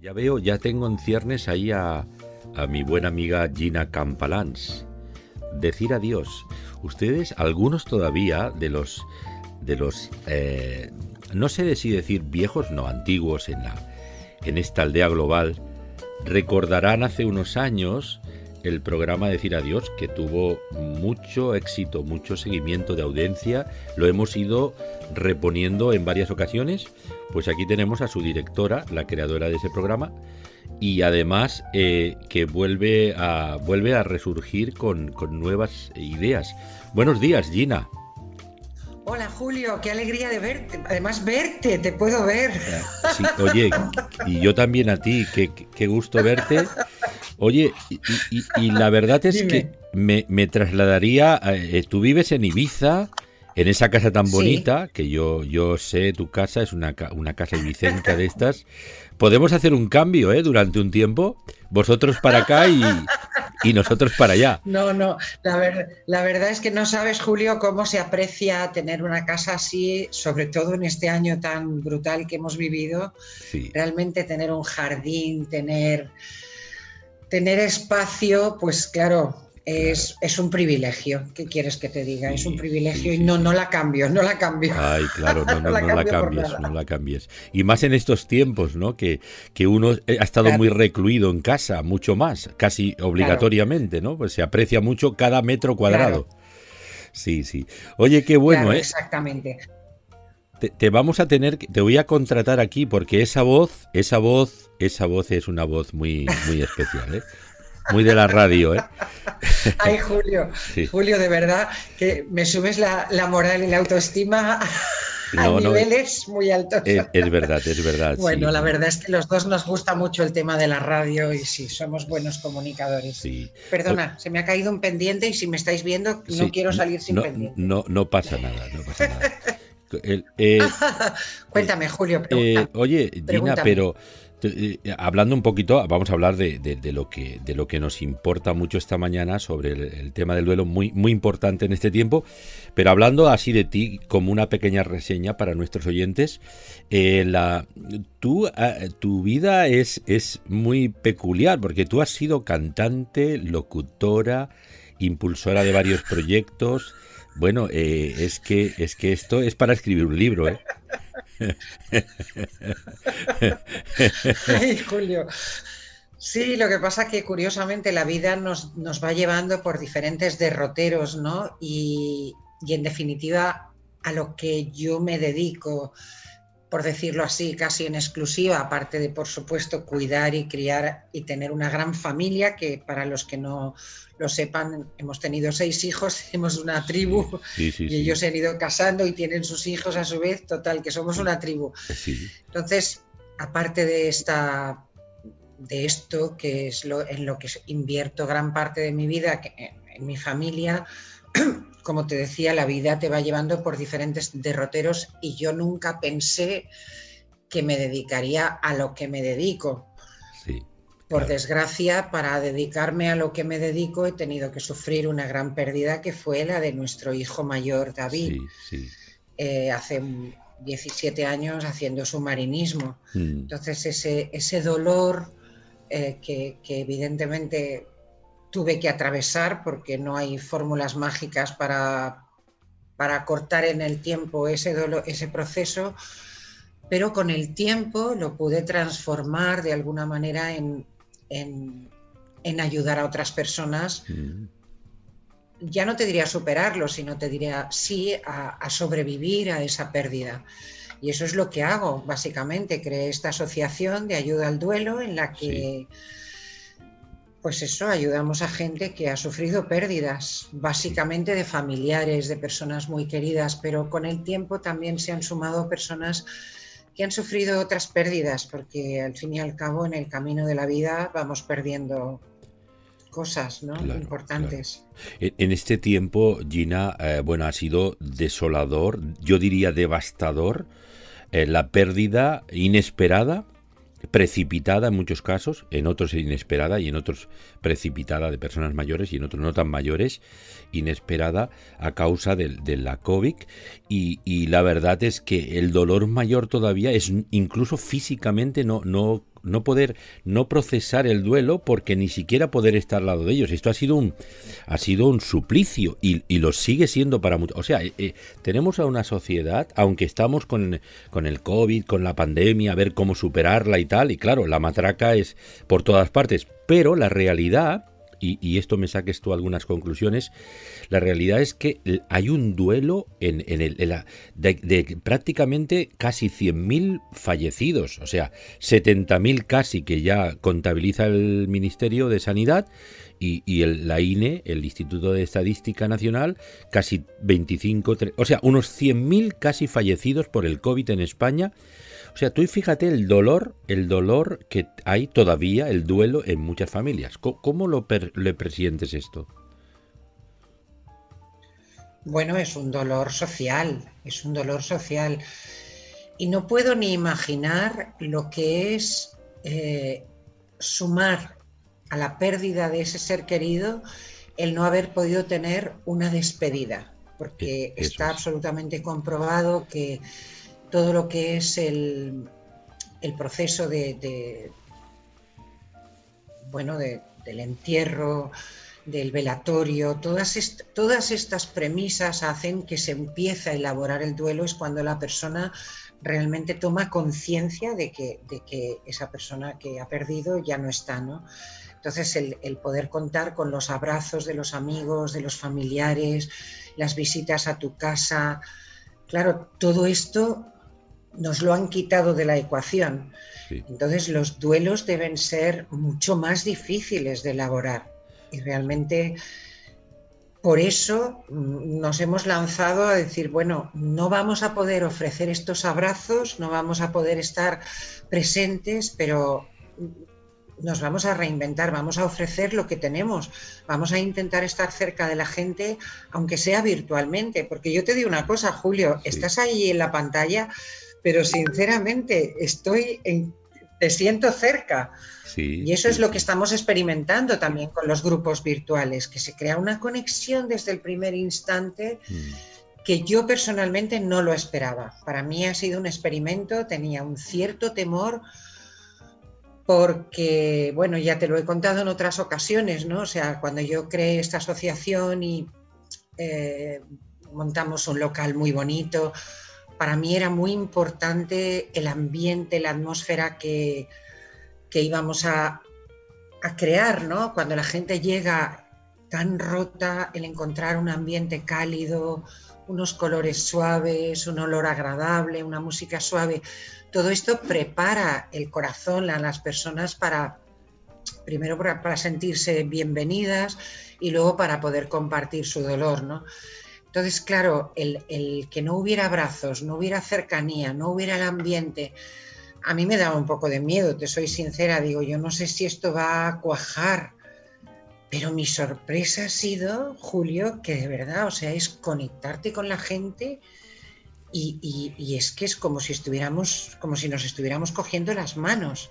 Ya veo, ya tengo en ciernes ahí a, a mi buena amiga Gina Campalans. Decir adiós. Ustedes, algunos todavía de los, de los, eh, no sé si decir viejos, no antiguos en la, en esta aldea global, recordarán hace unos años el programa Decir Adiós, que tuvo mucho éxito, mucho seguimiento de audiencia. Lo hemos ido reponiendo en varias ocasiones. Pues aquí tenemos a su directora, la creadora de ese programa, y además eh, que vuelve a, vuelve a resurgir con, con nuevas ideas. Buenos días, Gina. Hola Julio, qué alegría de verte. Además, verte, te puedo ver. Sí, oye, y yo también a ti, qué, qué gusto verte. Oye, y, la verdad es que me, trasladaría, eh, tú vives en Ibiza, en esa casa tan bonita, que yo, yo sé, tu casa es una, una casa ibicenca de estas. Podemos hacer un cambio, ¿eh? Durante un tiempo, vosotros para acá y, y nosotros para allá. No, no, la, la verdad es que no sabes, Julio, cómo se aprecia tener una casa así, sobre todo en este año tan brutal que hemos vivido. Realmente tener un jardín, tener tener espacio, pues claro, es, es, un privilegio. ¿Qué quieres que te diga? es un privilegio y no, no la cambio, no la cambio. Ay, claro, no, no, la, cambies, no la cambies. Y más en estos tiempos, ¿no? Que, que uno ha estado muy recluido en casa, mucho más, casi obligatoriamente, ¿no? Pues se aprecia mucho cada metro cuadrado. Sí, sí. Oye, qué bueno, ¿eh? Exactamente. Te, te, vamos a tener, te voy a contratar aquí porque esa voz, esa voz esa voz es una voz muy, muy especial, ¿eh? Muy de la radio, ¿eh? Ay, Julio, Julio, de verdad que me subes la, moral y la autoestima a niveles muy altos. Es, verdad, es verdad. Bueno, la verdad es que los dos nos gusta mucho el tema de la radio y sí, somos buenos comunicadores. Sí. Perdona, se me ha caído un pendiente y si me estáis viendo, no quiero salir sin pendiente. No, no pasa nada, no pasa nada. Eh, Cuéntame, Julio. Eh, oye, Dina, pero eh, hablando un poquito, vamos a hablar de, lo que, de lo que nos importa mucho esta mañana sobre el, tema del duelo, muy, muy importante en este tiempo, pero hablando así de ti como una pequeña reseña para nuestros oyentes, eh, la, ah, tu vida es, es muy peculiar porque tú has sido cantante, locutora, impulsora de varios proyectos. Bueno, eh, es, que, es que esto es para escribir un libro, ¿eh? Ay, Julio. Sí, lo que pasa es que curiosamente la vida nos, nos va llevando por diferentes derroteros, ¿no? Y, y, en definitiva a lo que yo me dedico, por decirlo así, casi en exclusiva, aparte de, por supuesto, cuidar y criar y tener una gran familia, que para los que no lo sepan, hemos tenido seis hijos, tenemos una tribu y ellos se han ido casando y tienen sus hijos a su vez, total, que somos una tribu. Entonces, aparte de esta de esto, que es lo, en lo que invierto gran parte de mi vida, en mi familia, como te decía, la vida te va llevando por diferentes derroteros y yo nunca pensé que me dedicaría a lo que me dedico. Por desgracia, para dedicarme a lo que me dedico, he tenido que sufrir una gran pérdida que fue la de nuestro hijo mayor, David, eh, hace 17 años haciendo submarinismo. Mm. Entonces, ese, ese dolor eh, que, evidentemente tuve que atravesar, porque no hay fórmulas mágicas para, para cortar en el tiempo ese, dolor, ese proceso, pero con el tiempo lo pude transformar de alguna manera en, en, ayudar a otras personas. Mm. Ya no te diría superarlo, sino te diría sí a, sobrevivir a esa pérdida. Y eso es lo que hago, básicamente. Creé esta asociación de ayuda al duelo en la que, pues eso, ayudamos a gente que ha sufrido pérdidas, básicamente de familiares, de personas muy queridas, pero con el tiempo también se han sumado personas que han sufrido otras pérdidas, porque al fin y al cabo en el camino de la vida vamos perdiendo cosas ¿no? importantes. En este tiempo, Gina, eh, bueno, ha sido desolador, yo diría devastador, eh, la pérdida inesperada precipitada en muchos casos, en otros inesperada y en otros precipitada de personas mayores y en otros no tan mayores, inesperada a causa de, la COVID. Y, la verdad es que el dolor mayor todavía es incluso físicamente no, no, no poder, no procesar el duelo porque ni siquiera poder estar al lado de ellos. Esto ha sido un, ha sido un suplicio y, y lo sigue siendo para muchos. O sea, eh, eh, tenemos a una sociedad, aunque estamos con, con el COVID, con la pandemia, a ver cómo superarla y tal, y claro, la matraca es por todas partes, pero la realidad y, esto me saques tú algunas conclusiones, la realidad es que hay un duelo en, el, de, prácticamente casi 100.000 fallecidos, o sea, 70.000 casi que ya contabiliza el Ministerio de Sanidad y, el, la INE, el Instituto de Estadística Nacional, casi 25, o sea, unos 100.000 casi fallecidos por el COVID en España o sea, tú fíjate el dolor, el dolor que hay todavía, el duelo en muchas familias. ¿Cómo, lo le presientes esto? Bueno, es un dolor social, es un dolor social. Y no puedo ni imaginar lo que es eh, sumar a la pérdida de ese ser querido el no haber podido tener una despedida, porque e, está absolutamente comprobado que todo lo que es el, proceso de, bueno, del entierro, del velatorio, todas, todas estas premisas hacen que se empiece a elaborar el duelo, es cuando la persona realmente toma conciencia de que, de que, esa persona que ha perdido ya no está, ¿no? Entonces, el, el, poder contar con los abrazos de los amigos, de los familiares, las visitas a tu casa, claro, todo esto nos lo han quitado de la ecuación. Entonces los duelos deben ser mucho más difíciles de elaborar. Y realmente por eso mm, nos hemos lanzado a decir, bueno, no vamos a poder ofrecer estos abrazos, no vamos a poder estar presentes, pero nos vamos a reinventar, vamos a ofrecer lo que tenemos, vamos a intentar estar cerca de la gente, aunque sea virtualmente, porque yo te digo una cosa, Julio, estás ahí en la pantalla, pero sinceramente estoy en, te siento cerca. y eso es lo que estamos experimentando también con los grupos virtuales, que se crea una conexión desde el primer instante mm. que yo personalmente no lo esperaba. Para mí ha sido un experimento, tenía un cierto temor porque, bueno, ya te lo he contado en otras ocasiones, ¿no? O sea, cuando yo creé esta asociación y eh, montamos un local muy bonito, para mí era muy importante el ambiente, la atmósfera que, íbamos a, crear, ¿no? Cuando la gente llega tan rota, el encontrar un ambiente cálido, unos colores suaves, un olor agradable, una música suave, todo esto prepara el corazón a las personas para, primero para, sentirse bienvenidas y luego para poder compartir su dolor, ¿no? Entonces, claro, el, que no hubiera abrazos, no hubiera cercanía, no hubiera el ambiente, a mí me daba un poco de miedo, te soy sincera, digo, yo no sé si esto va a cuajar, pero mi sorpresa ha sido, Julio, que de verdad, o sea, es conectarte con la gente y, es que es como si estuviéramos, como si nos estuviéramos cogiendo las manos.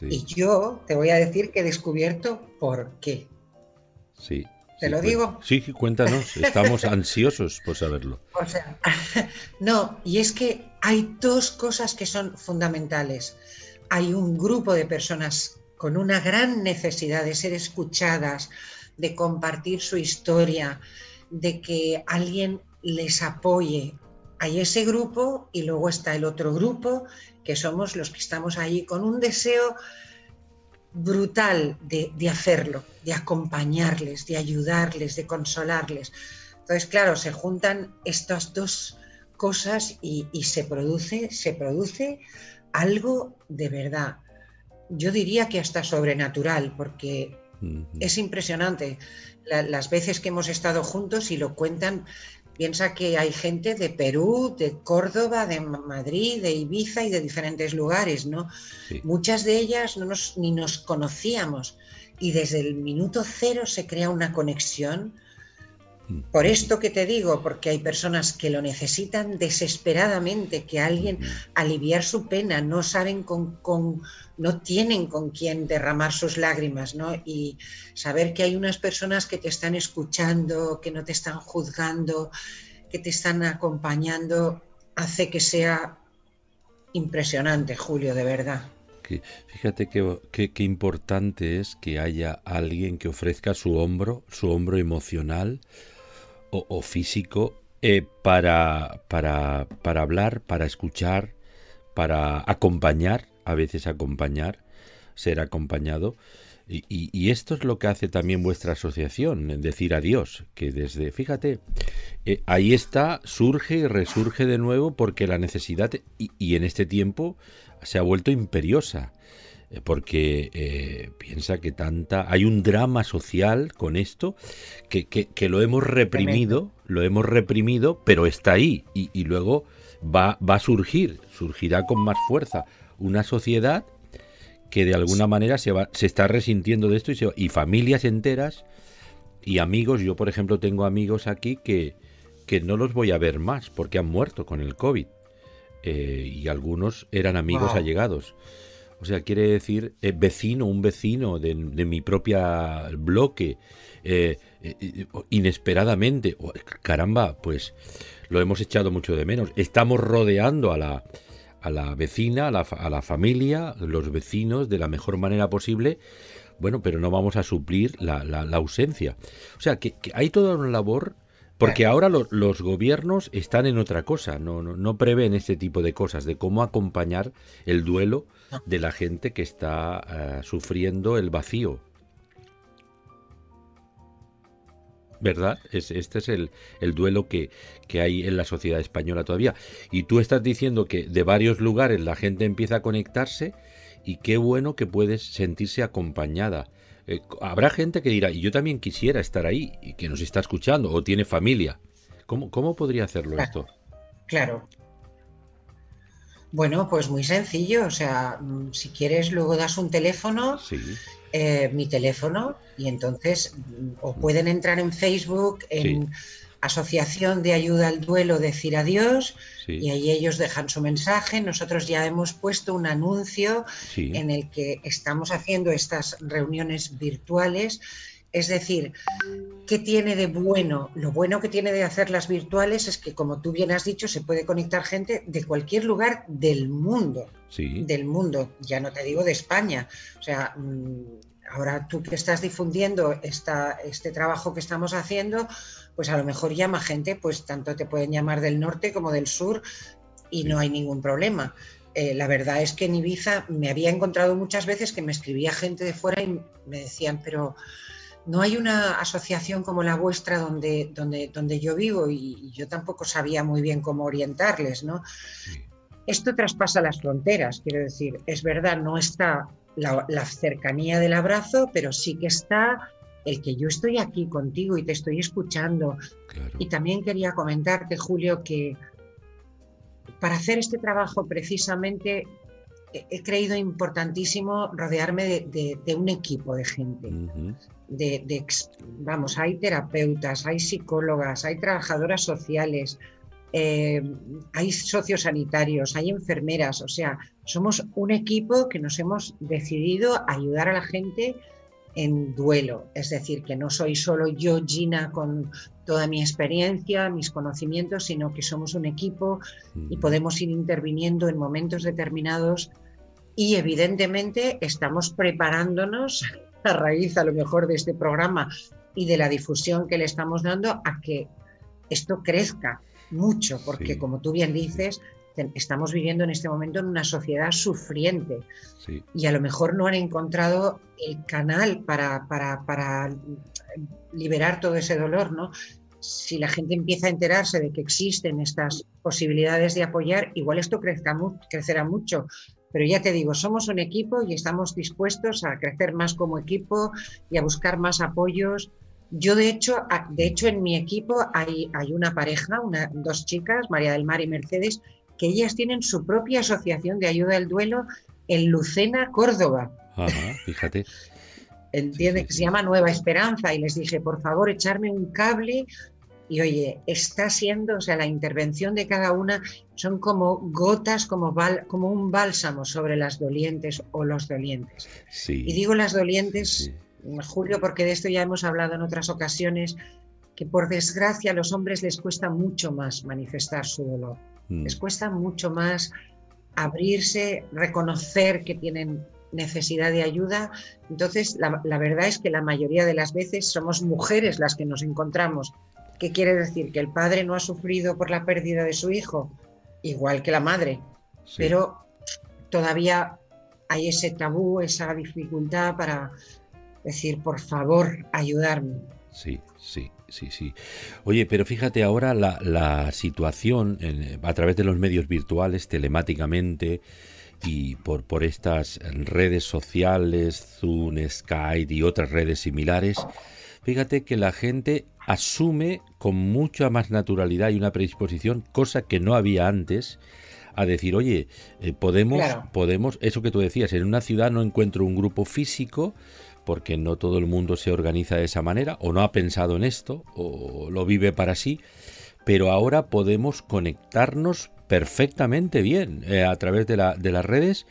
Y yo te voy a decir que he descubierto por qué. Sí. ¿Te lo digo? Sí, cuéntanos, estamos ansiosos por saberlo. O sea, no, y es que hay dos cosas que son fundamentales. Hay un grupo de personas con una gran necesidad de ser escuchadas, de compartir su historia, de que alguien les apoye. Hay ese grupo y luego está el otro grupo, que somos los que estamos ahí con un deseo brutal de, hacerlo, de acompañarles, de ayudarles, de consolarles. Entonces, claro, se juntan estas dos cosas y, se produce, se produce algo de verdad. Yo diría que hasta sobrenatural, porque es impresionante las veces que hemos estado juntos y lo cuentan Piensa que hay gente de Perú, de Córdoba, de Madrid, de Ibiza y de diferentes lugares, ¿no? Muchas de ellas no nos, ni nos conocíamos y desde el minuto cero se crea una conexión. Por esto que te digo, porque hay personas que lo necesitan desesperadamente, que alguien aliviar su pena, no saben con, con no tienen con quién derramar sus lágrimas, ¿no? Y saber que hay unas personas que te están escuchando, que no te están juzgando, que te están acompañando, hace que sea impresionante, Julio, de verdad. fíjate qué importante es que haya alguien que ofrezca su hombro, su hombro emocional o, físico eh, para, para, para hablar, para escuchar, para acompañar, a veces acompañar, ser acompañado. Y, esto es lo que hace también vuestra asociación, decir adiós, que desde, fíjate, eh, ahí está, surge y resurge de nuevo porque la necesidad, y, en este tiempo se ha vuelto imperiosa, porque eh, piensa que tanta, hay un drama social con esto, que, que, lo hemos reprimido, lo hemos reprimido, pero está ahí, y, y luego va, va a surgir, surgirá con más fuerza una sociedad que de alguna manera se, va, se está resintiendo de esto y, y familias enteras y amigos. Yo, por ejemplo, tengo amigos aquí que, que no los voy a ver más porque han muerto con el COVID. Eh, y algunos eran amigos allegados. O sea, quiere decir eh, vecino, un vecino de, mi propia bloque, eh, inesperadamente. caramba, pues lo hemos echado mucho de menos. Estamos rodeando a la, a la vecina, a la, a la familia, los vecinos de la mejor manera posible bueno, pero no vamos a suplir la, la, ausencia. O sea, que, hay toda una labor, porque ahora los gobiernos están en otra cosa, no, no, no, prevén este tipo de cosas, de cómo acompañar el duelo de la gente que está eh, sufriendo el vacío. ¿Verdad? Es, este es el, duelo que, hay en la sociedad española todavía. Y tú estás diciendo que de varios lugares la gente empieza a conectarse y qué bueno que puedes sentirse acompañada. Eh, habrá gente que dirá, y yo también quisiera estar ahí, y que nos está escuchando, o tiene familia. ¿Cómo, cómo podría hacerlo esto? Claro. Bueno, pues muy sencillo. O sea, mm, si quieres, luego das un teléfono. Sí eh, mi teléfono y entonces o pueden entrar en Facebook en Asociación de Ayuda al Duelo Decir Adiós y ahí ellos dejan su mensaje. Nosotros ya hemos puesto un anuncio en el que estamos haciendo estas reuniones virtuales. Es decir, ¿qué tiene de bueno? Lo bueno que tiene de hacerlas virtuales es que, como tú bien has dicho, se puede conectar gente de cualquier lugar del mundo. Del mundo, ya no te digo de España. O sea, mm, ahora tú que estás difundiendo esta, este trabajo que estamos haciendo, pues a lo mejor llama gente, pues tanto te pueden llamar del norte como del sur y no hay ningún problema. Eh, la verdad es que en Ibiza me había encontrado muchas veces que me escribía gente de fuera y me decían, pero no hay una asociación como la vuestra donde, donde, donde yo vivo y, yo tampoco sabía muy bien cómo orientarles, ¿no? Esto traspasa las fronteras, quiero decir, es verdad, no está la, cercanía del abrazo, pero sí que está el que yo estoy aquí contigo y te estoy escuchando. Y también quería comentarte, Julio, que para hacer este trabajo precisamente he creído importantísimo rodearme de, un equipo de gente. de, vamos, hay terapeutas, hay psicólogas, hay trabajadoras sociales, eh, hay sociosanitarios, hay enfermeras, o sea, somos un equipo que nos hemos decidido ayudar a la gente en duelo, es decir, que no soy solo yo, Gina, con toda mi experiencia, mis conocimientos, sino que somos un equipo y podemos ir interviniendo en momentos determinados. Y evidentemente estamos preparándonos a raíz a lo mejor de este programa y de la difusión que le estamos dando a que esto crezca, mucho, porque como tú bien dices, estamos viviendo en este momento en una sociedad sufriente y a lo mejor no han encontrado el canal para, para, liberar todo ese dolor, ¿no? Si la gente empieza a enterarse de que existen estas posibilidades de apoyar, igual esto crezca, crecerá mucho. Pero ya te digo, somos un equipo y estamos dispuestos a crecer más como equipo y a buscar más apoyos yo, de hecho, de hecho en mi equipo hay, hay una pareja, una, dos chicas, María del Mar y Mercedes, que ellas tienen su propia asociación de ayuda al duelo en Lucena, Córdoba. Ajá, fíjate. Entiende que se llama Nueva Esperanza y les dije, por favor, echarme un cable y oye, está siendo, o sea, la intervención de cada una son como gotas, como, como un bálsamo sobre las dolientes o los dolientes. Sí. Y digo las dolientes Julio, porque de esto ya hemos hablado en otras ocasiones, que por desgracia a los hombres les cuesta mucho más manifestar su dolor. Mm. Les cuesta mucho más abrirse, reconocer que tienen necesidad de ayuda. Entonces, la, la, verdad es que la mayoría de las veces somos mujeres las que nos encontramos. ¿Qué quiere decir? Que el padre no ha sufrido por la pérdida de su hijo, igual que la madre, pero todavía hay ese tabú, esa dificultad para decir, por favor, ayudarme. Sí, sí, sí, sí. Oye, pero fíjate ahora la, situación a través de los medios virtuales, telemáticamente y por, por estas redes sociales, Zoom, Skype y otras redes similares, fíjate que la gente asume con mucha más naturalidad y una predisposición, cosa que no había antes, a decir, oye, eh, podemos, podemos, eso que tú decías, en una ciudad no encuentro un grupo físico porque no todo el mundo se organiza de esa manera o no ha pensado en esto o lo vive para sí, pero ahora podemos conectarnos perfectamente bien eh, a través de, la, las redes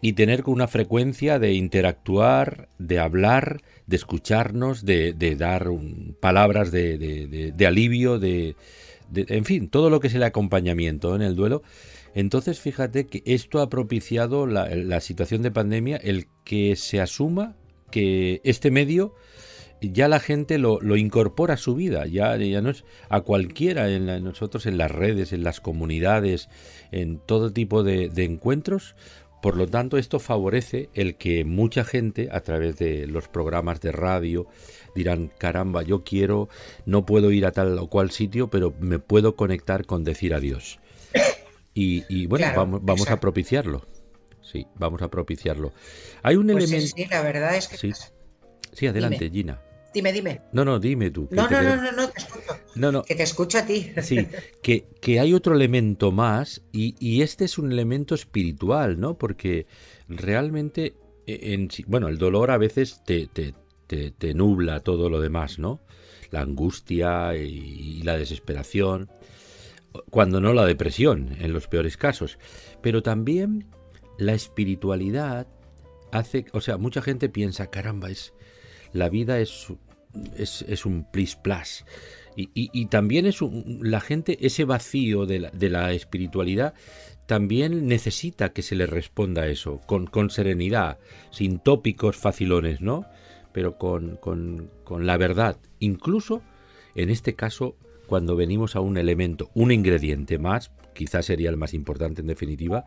y tener una frecuencia de interactuar, de hablar, de escucharnos, de, dar palabras de, de alivio, de, en fin, todo lo que es el acompañamiento en el duelo. Entonces, fíjate que esto ha propiciado la, situación de pandemia, el que se asuma que este medio ya la gente lo, incorpora a su vida, ya, ya no es a cualquiera, en nosotros en las redes, en las comunidades, en todo tipo de, de encuentros. Por lo tanto, esto favorece el que mucha gente, a través de los programas de radio, dirán, caramba, yo quiero, no puedo ir a tal o cual sitio, pero me puedo conectar con decir adiós. Y, bueno, vamos, vamos a propiciarlo. Sí, vamos a propiciarlo. Hay un pues elemento. Sí, la verdad es que. Sí, sí adelante, Gina. Dime, dime. No, no, dime tú. No, no, no, no, no, te escucho. No, no. Que te escucho a ti. Sí, que, que hay otro elemento más y, y, este es un elemento espiritual, ¿no? Porque realmente, e, en, bueno, el dolor a veces te, te, te, te nubla todo lo demás, ¿no? La angustia y la desesperación cuando no la depresión, en los peores casos. Pero también la espiritualidad hace, o sea, mucha gente piensa, caramba, es, la vida es, es, un plis plas. Y, también es la gente, ese vacío de la, de la, espiritualidad, también necesita que se le responda a eso, con, con serenidad, sin tópicos facilones, ¿no? Pero con, con, con la verdad. Incluso, en este caso, cuando venimos a un elemento, un ingrediente más, quizás sería el más importante en definitiva,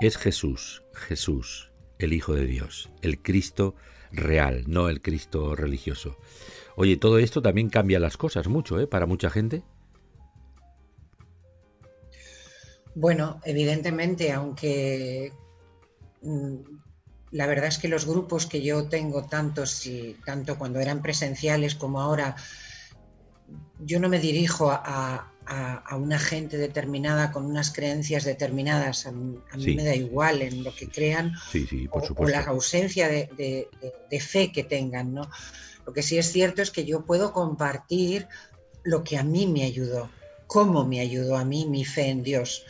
es Jesús, Jesús, el Hijo de Dios, el Cristo real, no el Cristo religioso. Oye, todo esto también cambia las cosas mucho, ¿eh? Para mucha gente. Bueno, evidentemente, aunque mm, la verdad es que los grupos que yo tengo, tantos y tanto cuando eran presenciales como ahora, yo no me dirijo a, una gente determinada con unas creencias determinadas, a, mí me da igual en lo que crean o, la ausencia de, fe que tengan. ¿no? Lo que sí es cierto es que yo puedo compartir lo que a mí me ayudó, cómo me ayudó a mí mi fe en Dios.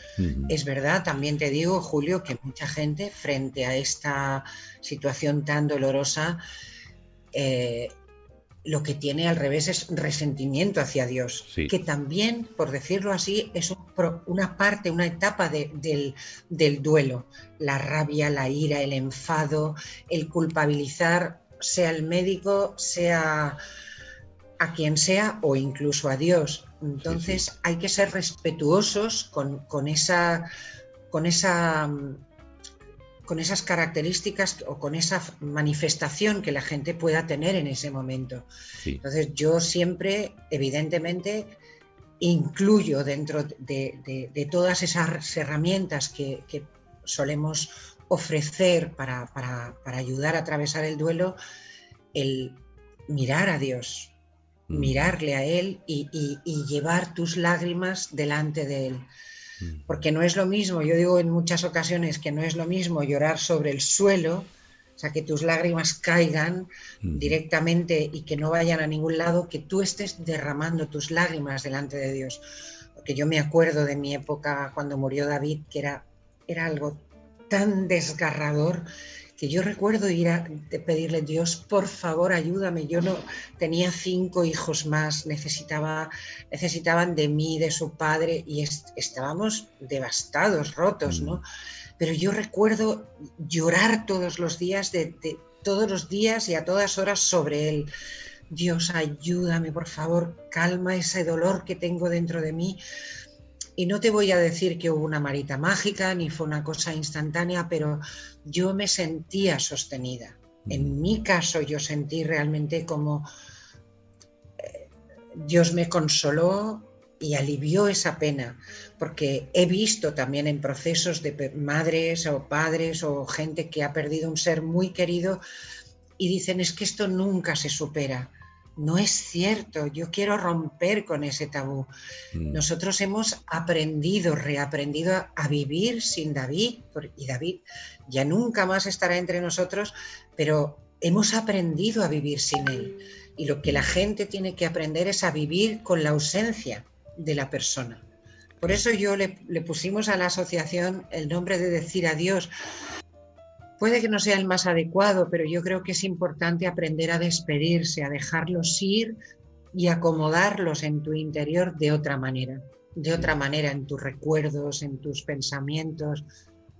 Es verdad, también te digo, Julio, que mucha gente frente a esta situación tan dolorosa, eh, lo que tiene al revés es resentimiento hacia Dios, que también, por decirlo así, es una parte, una etapa del, duelo, la rabia, la ira, el enfado, el culpabilizar, sea el médico, sea a quien sea o incluso a Dios. Entonces hay que ser respetuosos con, con esa, con esa con esas características o con esa manifestación que la gente pueda tener en ese momento. Entonces yo siempre, evidentemente, incluyo dentro de, todas esas herramientas que, solemos ofrecer para, ayudar a atravesar el duelo, el mirar a Dios, mm. mirarle a Él y llevar tus lágrimas delante de Él. Mm. Porque no es lo mismo, yo digo en muchas ocasiones que no es lo mismo llorar sobre el suelo, o sea, que tus lágrimas caigan mm. directamente y que no vayan a ningún lado, que tú estés derramando tus lágrimas delante de Dios. Porque yo me acuerdo de mi época cuando murió David, que era, era algo tan desgarrador que yo recuerdo ir a pedirle, Dios, por favor, ayúdame. Yo no tenía cinco hijos más, necesitaba, necesitaban de mí, de su padre, y estábamos devastados, rotos, ¿no? pero yo recuerdo llorar todos los días, de, todos los días y a todas horas sobre él. Dios, ayúdame, por favor, calma ese dolor que tengo dentro de mí. Y no te voy a decir que hubo una marita mágica ni fue una cosa instantánea, pero yo me sentía sostenida. En mi caso yo sentí realmente como eh, Dios me consoló y alivió esa pena, porque he visto también en procesos de madres o padres o gente que ha perdido un ser muy querido y dicen es que esto nunca se supera. No es cierto, yo quiero romper con ese tabú. Mm. Nosotros hemos aprendido, reaprendido a, vivir sin David, y David ya nunca más estará entre nosotros, pero hemos aprendido a vivir sin él. Y lo que la gente tiene que aprender es a vivir con la ausencia de la persona. Por eso yo le, le pusimos a la asociación el nombre de decir adiós, Puede que no sea el más adecuado, pero yo creo que es importante aprender a despedirse, a dejarlos ir y acomodarlos en tu interior de otra manera, de otra manera en tus recuerdos, en tus pensamientos.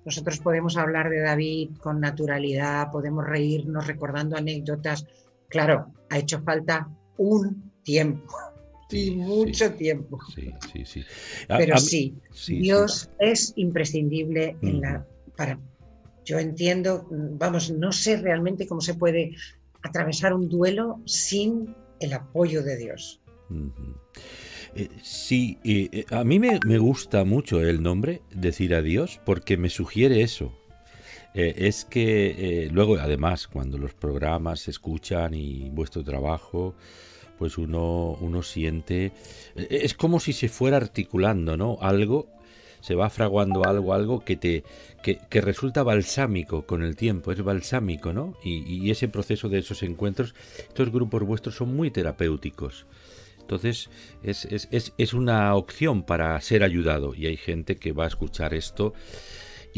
Nosotros podemos hablar de David con naturalidad, podemos reírnos recordando anécdotas. Claro, ha hecho falta un tiempo y mucho tiempo. Sí, sí, sí. Pero sí, Dios es imprescindible en la, para, yo entiendo, vamos, no sé realmente cómo se puede atravesar un duelo sin el apoyo de Dios. Eh, sí, eh, a mí me, gusta mucho el nombre, decir adiós, porque me sugiere eso. Eh, es que luego, además, cuando los programas se escuchan y vuestro trabajo, pues uno, uno siente... Es como si se fuera articulando, ¿no? Algo se va fraguando algo, algo que te que, resulta balsámico con el tiempo, es balsámico, ¿no? Y, ese proceso de esos encuentros, estos grupos vuestros son muy terapéuticos. Entonces es, es, es, una opción para ser ayudado y hay gente que va a escuchar esto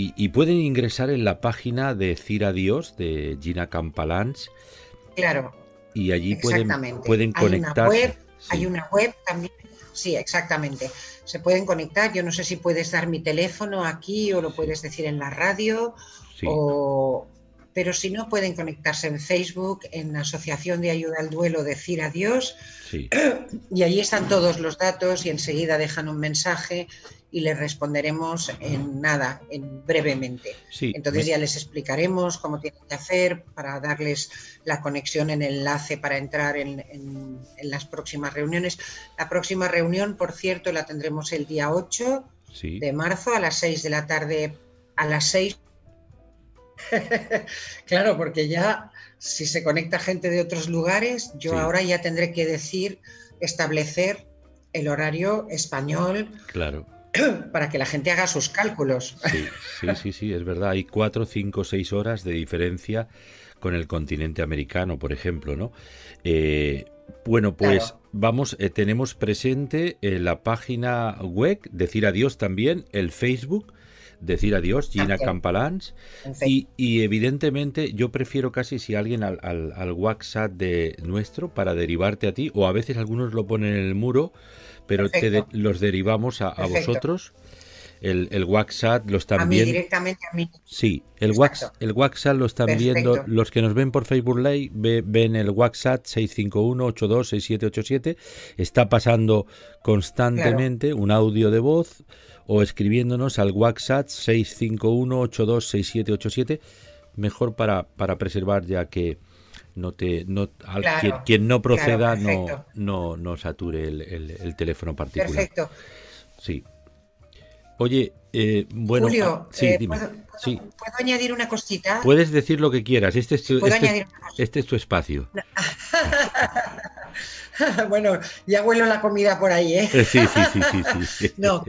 y, pueden ingresar en la página de Cira Dios de Gina Campalans. Claro. Y allí pueden, pueden conectarse. Hay una web también Sí, exactamente. Se pueden conectar. Yo no sé si puedes dar mi teléfono aquí o lo puedes decir en la radio. Pero si no, pueden conectarse en Facebook, en Asociación de Ayuda al Duelo, decir adiós. Y allí están todos los datos y enseguida dejan un mensaje y les responderemos en nada, en brevemente. Entonces ya les explicaremos cómo tienen que hacer para darles la conexión en el enlace para entrar en, las próximas reuniones. La próxima reunión, por cierto, la tendremos el día 8 de marzo a las 6 de la tarde, a las 6. claro, porque ya si se conecta gente de otros lugares, yo ahora ya tendré que decir, establecer el horario español. Claro para que la gente haga sus cálculos. Sí, sí, sí, es verdad. Hay cuatro, cinco, seis horas de diferencia con el continente americano, por ejemplo, ¿no? Eh, bueno, pues vamos, eh, tenemos presente eh, la página web, decir adiós también, el Facebook, decir adiós, Gina Campalans, y, evidentemente yo prefiero casi si alguien al, al, WhatsApp de nuestro para derivarte a ti, o a veces algunos lo ponen en el muro, pero los derivamos a, vosotros. El, el, WhatsApp lo están a mí directamente a mí. Sí, el, WhatsApp, el WhatsApp lo están viendo. Los que nos ven por Facebook Live ven el WhatsApp 651-826787. Está pasando constantemente un audio de voz o escribiéndonos al WhatsApp 651-826787. Mejor para, para preservar ya que no te no quien, no proceda no, no no sature el, teléfono particular. Perfecto. Sí. Oye eh, bueno Julio, ah, sí, eh, ¿puedo, añadir una cosita puedes decir lo que quieras. Este es tu, este, este, es tu espacio bueno ya huelo la comida por ahí ¿eh? sí sí sí sí, sí, no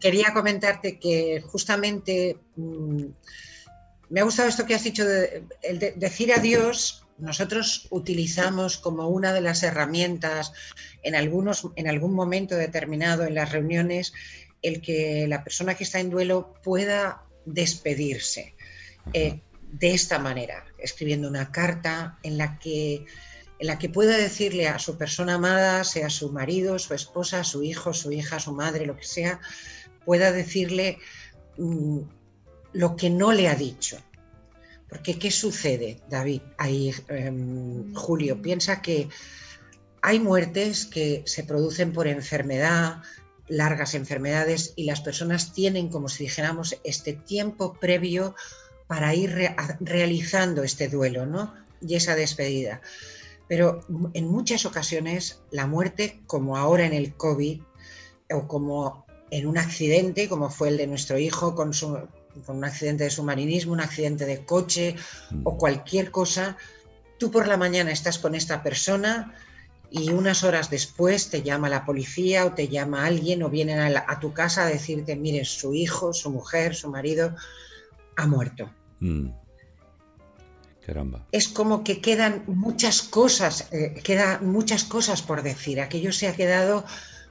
quería comentarte que justamente mm, me ha gustado esto que has dicho de, de decir adiós. Nosotros utilizamos como una de las herramientas en, algunos, en algún momento determinado en las reuniones el que la persona que está en duelo pueda despedirse eh, de esta manera, escribiendo una carta en la que en la que pueda decirle a su persona amada, sea su marido, su esposa, su hijo, su hija, su madre, lo que sea, pueda decirle, mm, lo que no le ha dicho. Porque ¿qué sucede, David? Ahí, em, Julio, piensa que hay muertes que se producen por enfermedad, largas enfermedades, y las personas tienen, como si dijéramos, este tiempo previo para ir realizando este duelo, ¿no? Y esa despedida. Pero en muchas ocasiones la muerte, como ahora en el COVID, o como en un accidente, como fue el de nuestro hijo con su, con un accidente de submarinismo, un accidente de coche o mm. cualquier cosa, tú por la mañana estás con esta persona y unas horas después te llama la policía o te llama alguien o vienen a, tu casa a decirte, mire, su hijo, su mujer, su marido ha muerto. Mm. Caramba. Es como que quedan muchas cosas, eh, quedan muchas cosas por decir. Aquello se ha quedado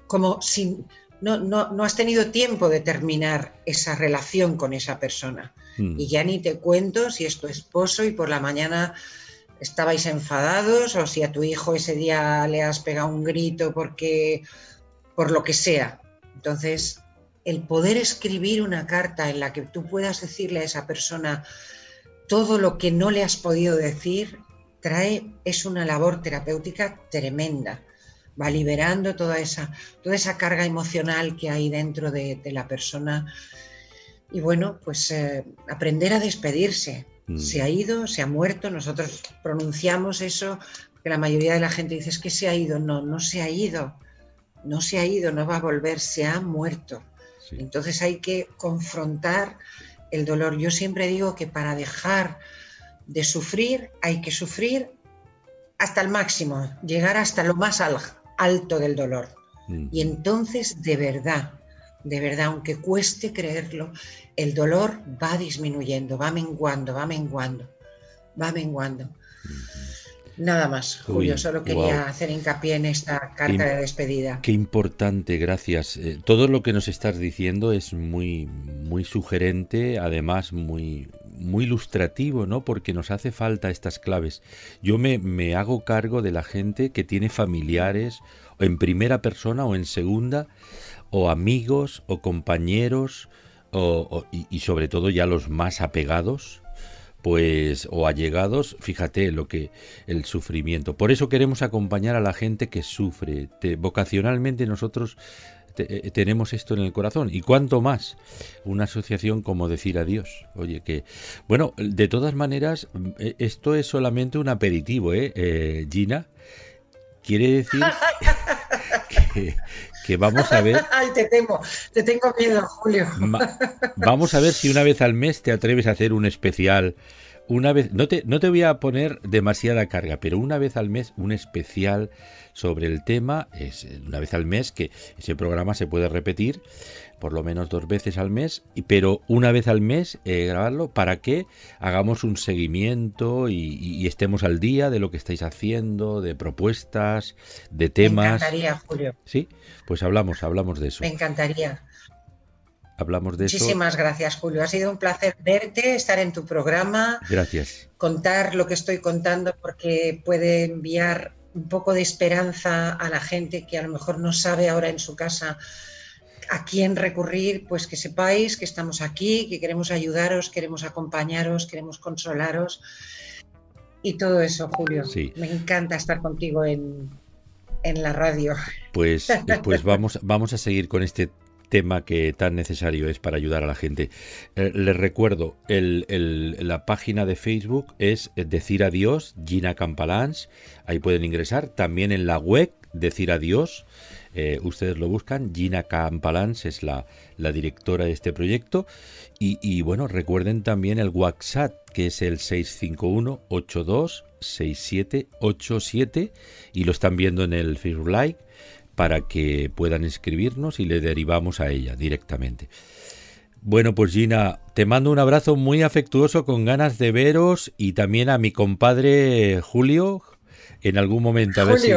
como sin, no, no, has tenido tiempo de terminar esa relación con esa persona. Hmm. Y ya ni te cuento si es tu esposo y por la mañana estabais enfadados o si a tu hijo ese día le has pegado un grito porque por lo que sea. Entonces, el poder escribir una carta en la que tú puedas decirle a esa persona todo lo que no le has podido decir, trae, es una labor terapéutica tremenda va liberando toda esa, toda esa carga emocional que hay dentro de, la persona. Y bueno, pues eh, aprender a despedirse. Mm. Se ha ido, se ha muerto, nosotros pronunciamos eso, que la mayoría de la gente dice es que se ha ido. No, no se ha ido, no se ha ido, no va a volver, se ha muerto. Entonces hay que confrontar el dolor. Yo siempre digo que para dejar de sufrir hay que sufrir hasta el máximo, llegar hasta lo más alto del dolor. Mm. Y entonces, de verdad, de verdad, aunque cueste creerlo, el dolor va disminuyendo, va menguando, va menguando, va menguando. Nada más, Julio, solo quería hacer hincapié en esta carta de despedida. Qué importante, gracias. Eh, todo lo que nos estás diciendo es muy, muy sugerente, además muy, muy ilustrativo, ¿no? Porque nos hace falta estas claves. Yo me, me hago cargo de la gente que tiene familiares en primera persona o en segunda, o amigos o compañeros, o, y, sobre todo ya los más apegados, pues o allegados, fíjate lo que el sufrimiento. Por eso queremos acompañar a la gente que sufre. vocacionalmente nosotros eh, tenemos esto en el corazón. Y cuánto más una asociación como decir adiós. Oye, que. Bueno, de todas maneras, eh, esto es solamente un aperitivo, ¿eh? eh Gina. Quiere decir que, vamos a ver. Ay, te tengo, te tengo miedo, Julio. vamos a ver si una vez al mes te atreves a hacer un especial una vez, no te, no te voy a poner demasiada carga, pero una vez al mes un especial sobre el tema, es una vez al mes que ese programa se puede repetir por lo menos dos veces al mes, pero una vez al mes eh, grabarlo para que hagamos un seguimiento y, estemos al día de lo que estáis haciendo, de propuestas, de temas. Me encantaría, Julio. Sí, pues hablamos, hablamos de eso. Me encantaría hablamos de eso. Muchísimas gracias, Julio. Ha sido un placer verte, estar en tu programa. Gracias. Contar lo que estoy contando porque puede enviar un poco de esperanza a la gente que a lo mejor no sabe ahora en su casa a quién recurrir, pues que sepáis que estamos aquí, que queremos ayudaros, queremos acompañaros, queremos consolaros y todo eso, Julio. Sí. Me encanta estar contigo en, en la radio. Pues, pues vamos, vamos a seguir con este tema que tan necesario es para ayudar a la gente. Eh, les recuerdo, la página de Facebook es Decir Adiós, Gina Campalans, ahí pueden ingresar, también en la web Decir Adiós, eh, ustedes lo buscan, Gina Campalans es la, directora de este proyecto. Y, y, bueno, recuerden también el WhatsApp que es el 651 82 6787 y lo están viendo en el Facebook Live para que puedan escribirnos y le derivamos a ella directamente. Bueno, pues Gina, te mando un abrazo muy afectuoso con ganas de veros y también a mi compadre Julio en algún momento. A ver si.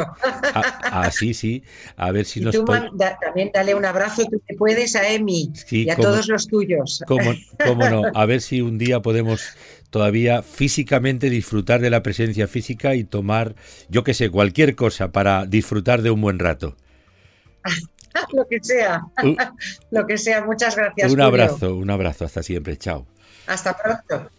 Sí, sí. A ver si nos. Tú también dale un abrazo, tú te puedes, a Emi y a todos los tuyos. Cómo, cómo no. A ver si un día podemos todavía físicamente disfrutar de la presencia física y tomar, yo qué sé, cualquier cosa para disfrutar de un buen rato. lo que sea, lo que sea. Muchas gracias. Un abrazo, un abrazo. Hasta siempre. Chao. Hasta pronto.